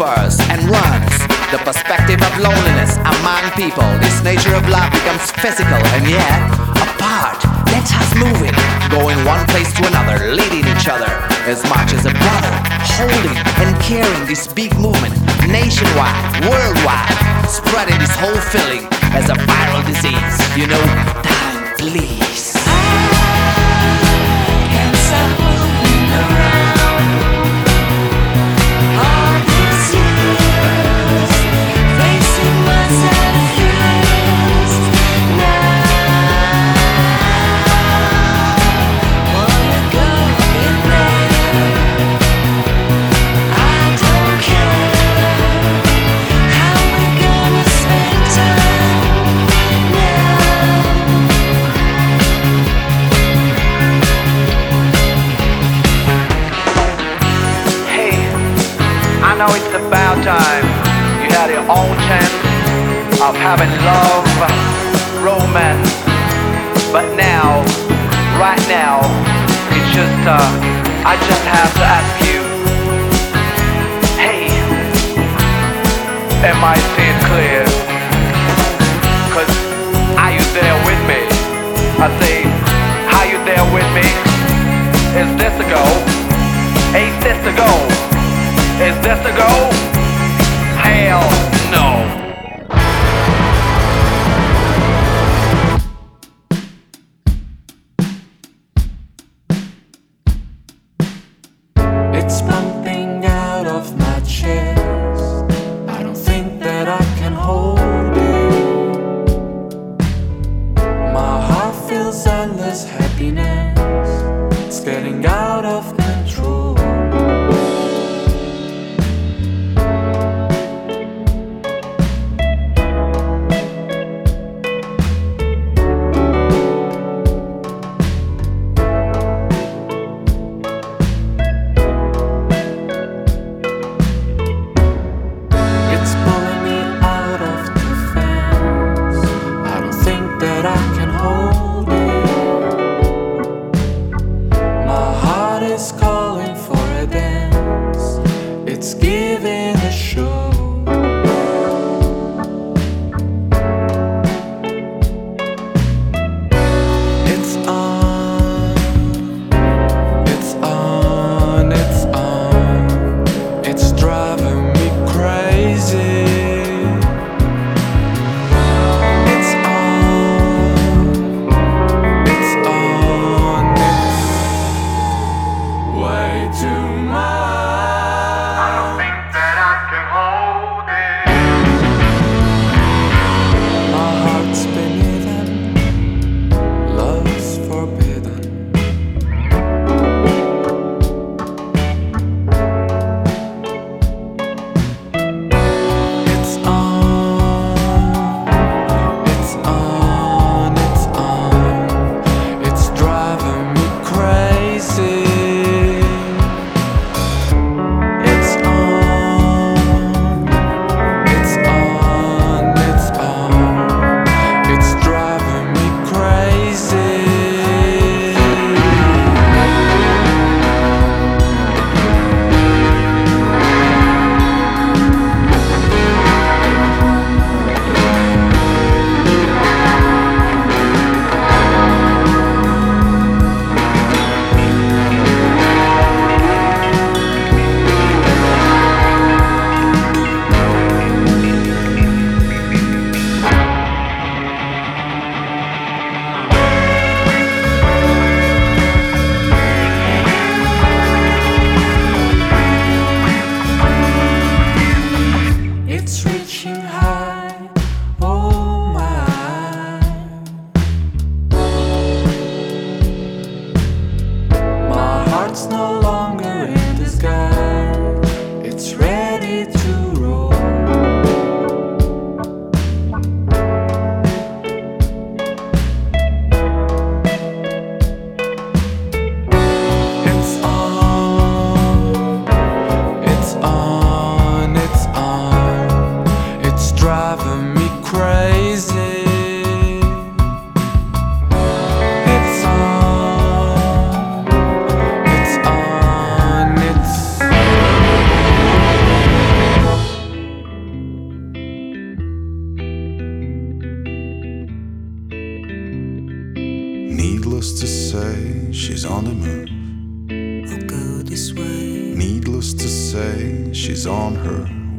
and runs. The perspective of loneliness among people, this nature of love becomes physical and yet apart. Let us move it, going one place to another, leading each other as much as a brother, holding and carrying this big movement nationwide, worldwide, spreading this whole feeling as a viral disease. You know, time, please.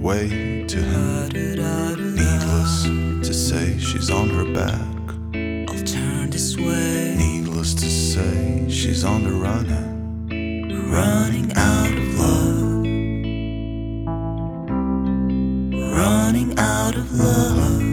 Way to him. Needless to say, she's on her back. I'll turn this way. Needless to say, she's on the run. Running out of love. Running out of love.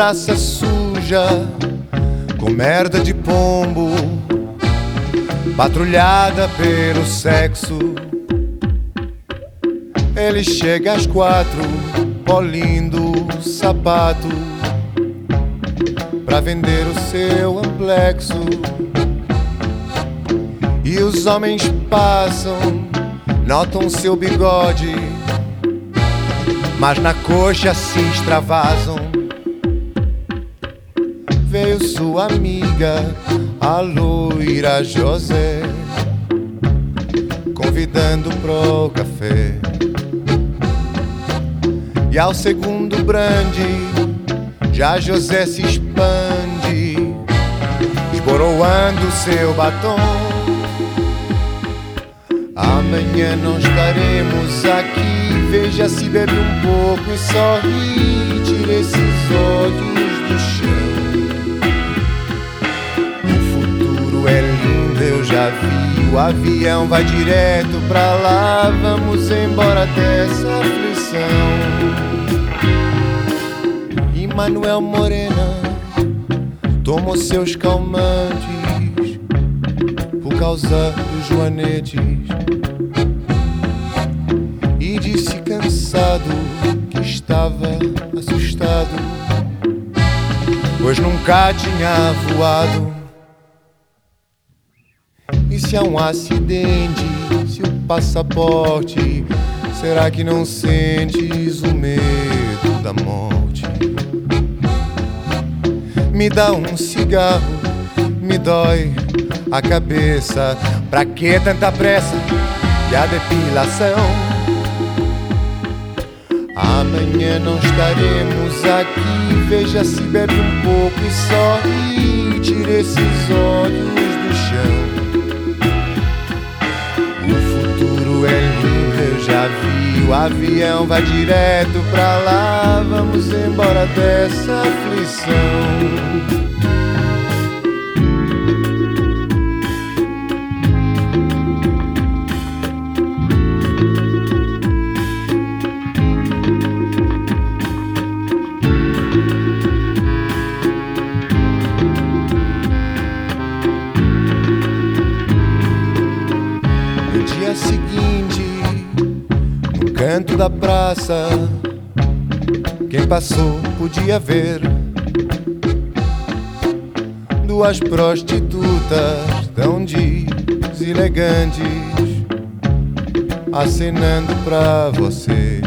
Praça suja, com merda de pombo, patrulhada pelo sexo. Ele chega às quatro, polindo o sapato, pra vender o seu amplexo. E os homens passam, notam seu bigode, mas na coxa se extravasam sua amiga, a loira José, convidando pro café. E ao segundo brande, já José se expande, esboroando seu batom. Amanhã não estaremos aqui, veja se bebe um pouco e sorri, tira esses olhos do chão. Vi. O avião vai direto pra lá. Vamos embora dessa aflição. E Manuel Morena tomou seus calmantes por causa dos joanetes. E disse cansado que estava assustado, pois nunca tinha voado. Se há um acidente, se o passaporte, será que não sentes o medo da morte? Me dá um cigarro, me dói a cabeça. Pra que tanta pressa e a depilação? Amanhã não estaremos aqui. Veja se bebe um pouco e sorri. Tira esses olhos do chão. O avião vai direto pra lá. Vamos embora dessa aflição. Da praça, quem passou podia ver duas prostitutas tão deselegantes acenando pra você.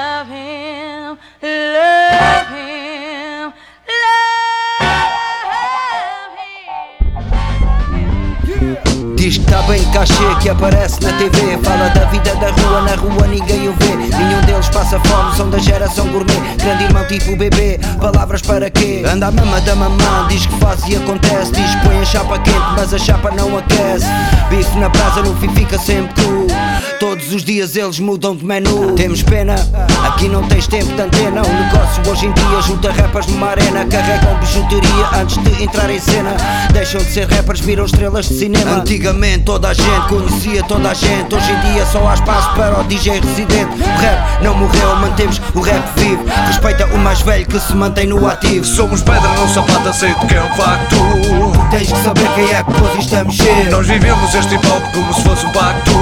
love him, love him, love him. Diz que tá bem cachê que aparece na TV Fala da vida da rua, na rua ninguém o vê Nenhum deles passa fome, são da geração gourmet Grande irmão tipo bebê, palavras para quê? Anda a mama da mamã, diz que faz e acontece Diz que põe a chapa quente, mas a chapa não aquece Bife na brasa, no fim fica sempre tu. Todos os dias eles mudam de menu. Temos pena, aqui não tens tempo de antena. O negócio hoje em dia junta rappers numa arena. Carregam bijuteria antes de entrar em cena. Deixam de ser rappers, viram estrelas de cinema. Antigamente toda a gente conhecia toda a gente. Hoje em dia só há espaço para o DJ residente. O rap não morreu, mantemos o rap vivo. Respeita o mais velho que se mantém no ativo. Somos pedra, não sapato, aceito que é um facto Tens que saber quem é que pôs isto a mexer. Nós vivemos este hip hop como se fosse um pacto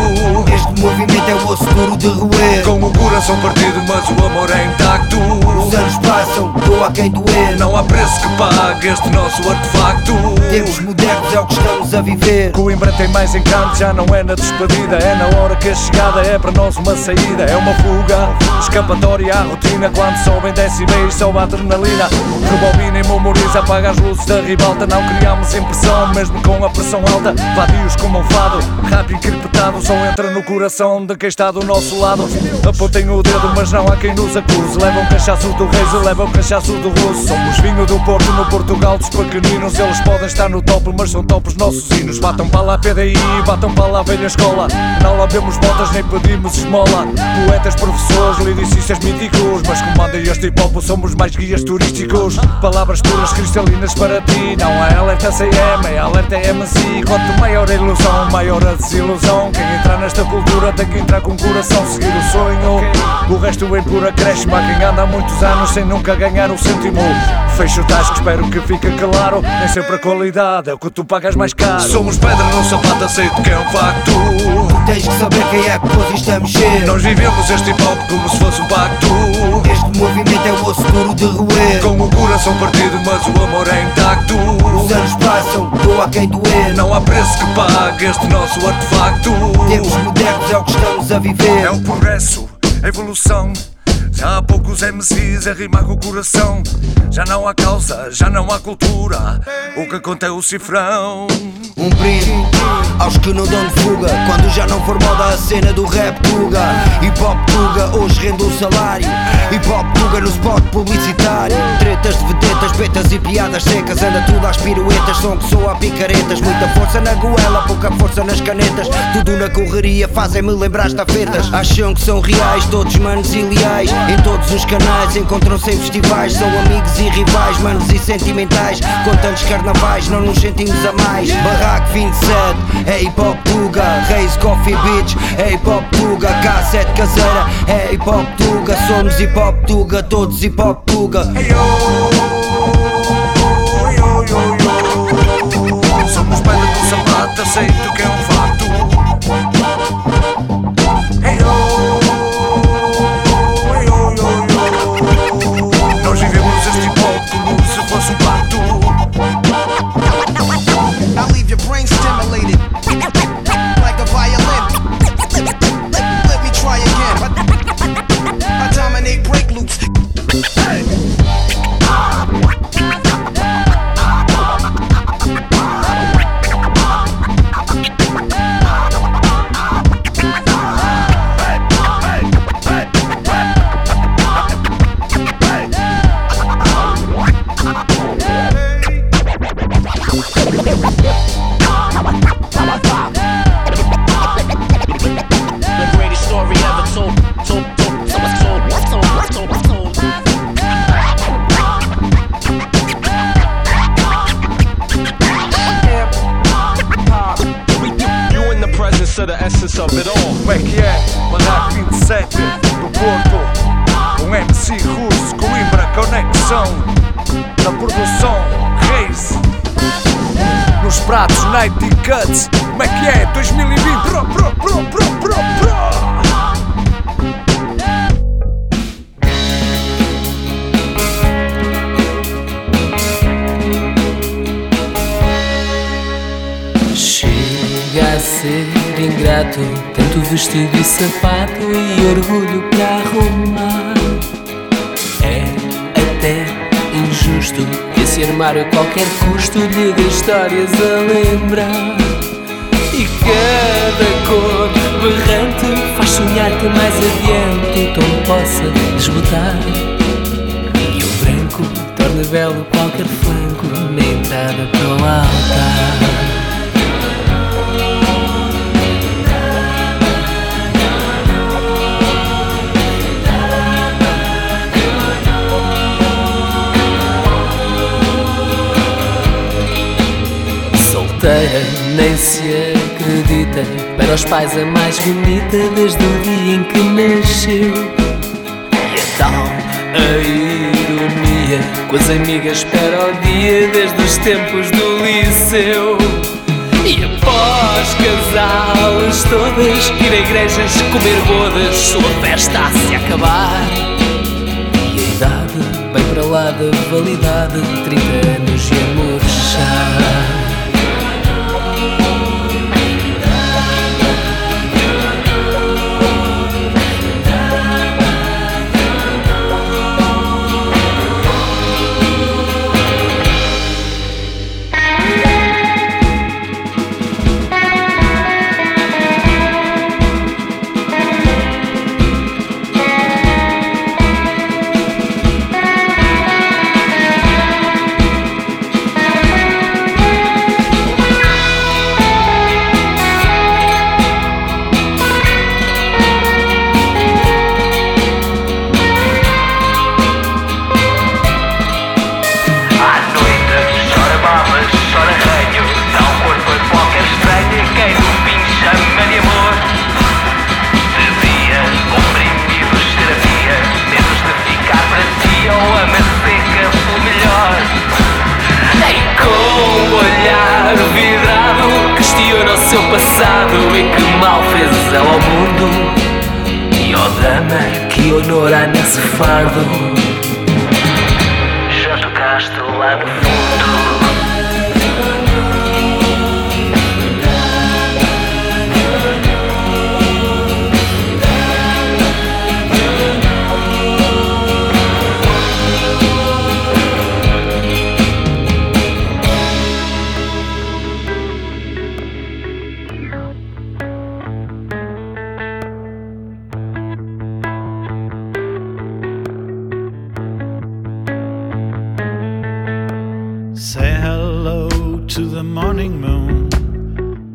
Este movimento é o osso duro de roer. Com o coração partido, mas o amor é intacto. Os anos passam, doa quem doer. Não há preço que pague este nosso artefacto. Tempos modernos é o que estamos a viver. Coimbra tem mais encanto, já não é na despedida É na hora que a chegada é para nós uma saída. É uma fuga, escapatória à rotina Quando sobem decibéis, sobe a adrenalina. Rebobina e memoriza, apaga as luzes da ribalta. Não criamos impressão, mesmo com a pressão alta. Vadios como um fado, rap encriptado Só no coração de quem está do nosso lado. Apontem o dedo, mas não há quem nos acuse. Levam cachaço do reis e levam cachaço do russo. Somos vinho do Porto, no Portugal dos pequeninos. Eles podem estar no topo, mas são topos nossos hinos. Batam para lá a PDI, batam para lá a velha escola. Não lavemos botas nem pedimos esmola. Poetas, professores, lyricistas míticos. Mas comanda este hip hop, somos mais guias turísticos. Palavras puras, cristalinas para ti. Não há alerta CM, é alerta MC Quanto maior a ilusão, maior a desilusão. Quem entrar cultura tem que entrar com o coração Seguir o sonho, o resto vem por acréscimo Há quem anda há muitos anos sem nunca ganhar o cêntimo. Fecho o tasco, espero que fique claro Nem sempre a qualidade é o que tu pagas mais caro. Somos pedra, não sapato, aceito que é um facto. Tens que saber quem é que pôs isto a mexer. Nós vivemos este hip hop como se fosse um pacto. Este movimento é o osso duro de roer. Com o coração partido, mas o amor é intacto. Os anos passam, doa quem doer. Não há preço que pague este nosso artefacto. Tempos modernos é o que estamos a viver. É o progresso, a evolução já há poucos MCs a rimar com o coração. Já não há causa, já não há cultura. O que conta é o cifrão. Um brinde aos que não dão de fuga Quando já não for moda a cena do rap Tuga Hip Hop Tuga, hoje rende o salário. Hip Hop Tuga no spot publicitário. Tretas de vedetas, betas e piadas secas Anda tudo às piruetas, som que soa a picaretas Muita força na goela, pouca força nas canetas. Tudo na correria, fazem-me lembrar estafetas. Acham que são reais, todos manos e leais Em todos os canais encontram-se em festivais São amigos e rivais, manos e sentimentais. Com tantos carnavais, não nos sentimos a mais. Barraco 27, é hip hop Tuga. Reis Coffee Beach, é hip hop Tuga. K7 caseira, é hip hop Tuga. Somos hip hop Tuga, todos hip hop Tuga. Hey, Somos pedra com sapato, aceito que é um facto como lhe dê histórias a lembrar. E cada cor berrante faz sonhar que mais adiante o tom possa desbotar. E o branco torna belo qualquer flanco na entrada para o altar. Nem se acredita. Para os pais a mais bonita desde o dia em que nasceu. E então a ironia Com as amigas espera o dia desde os tempos do liceu. E após casá-las todas Ir a igrejas, comer bodas Sua festa a se acabar. E a idade bem para lá da validade 30 anos e amor já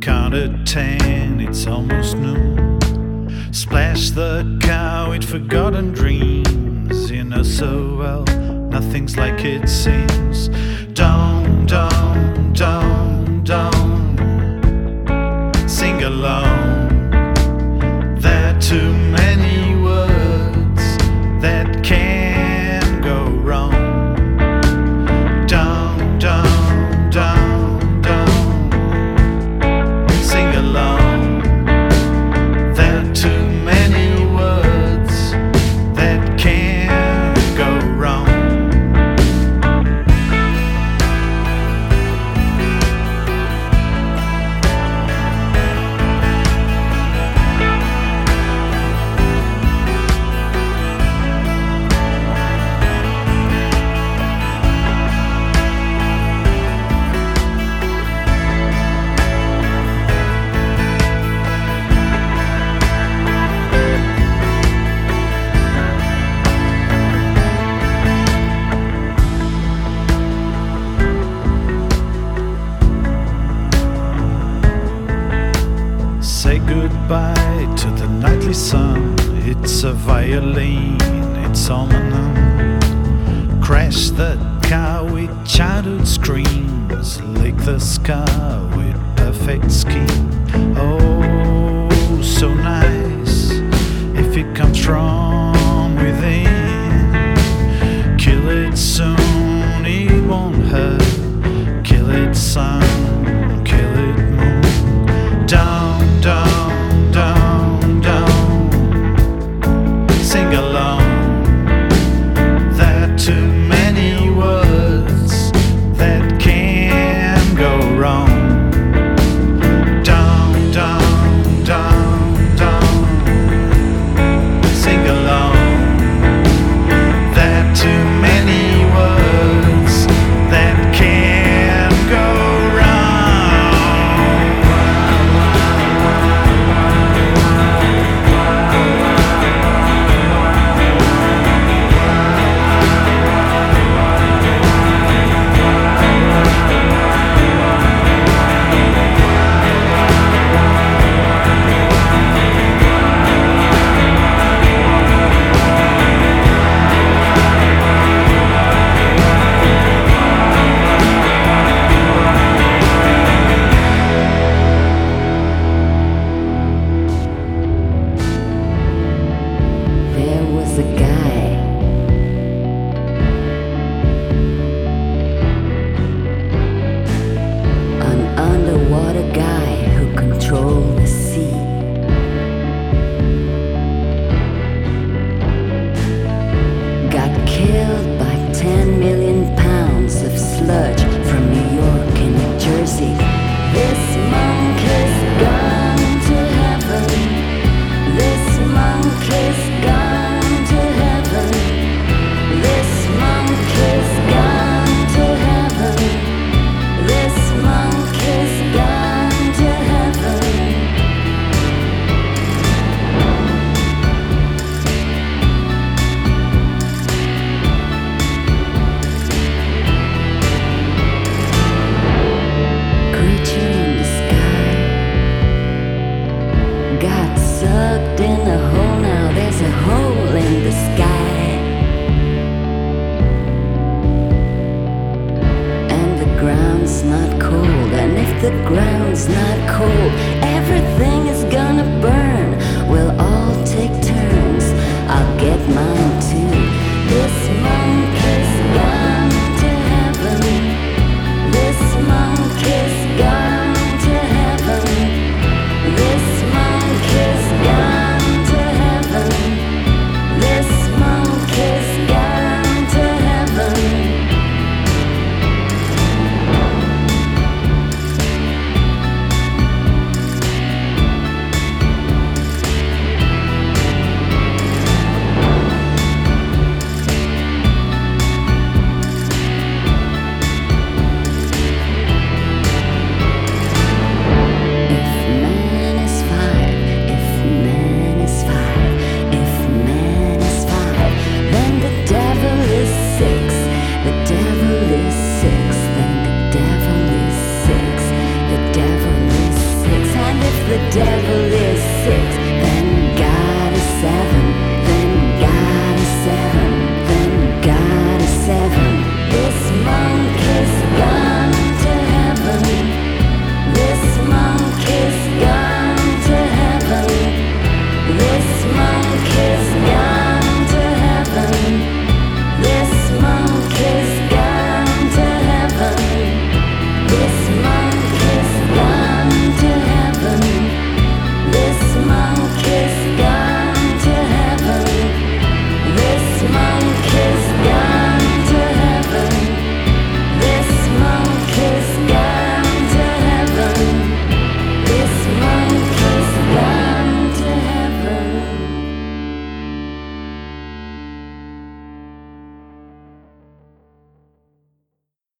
Kinda tan, it's almost noon. Splash the cow, it forgotten dreams You know so well. Nothing's like it seems. Down, down, down, down. Sing along. Not cold, and if the ground's not cold, everything